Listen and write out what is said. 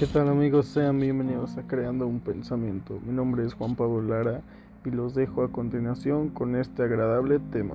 ¿Qué tal amigos? Sean bienvenidos a Creando un Pensamiento. Mi nombre es Juan Pablo Lara y los dejo a continuación con este agradable tema.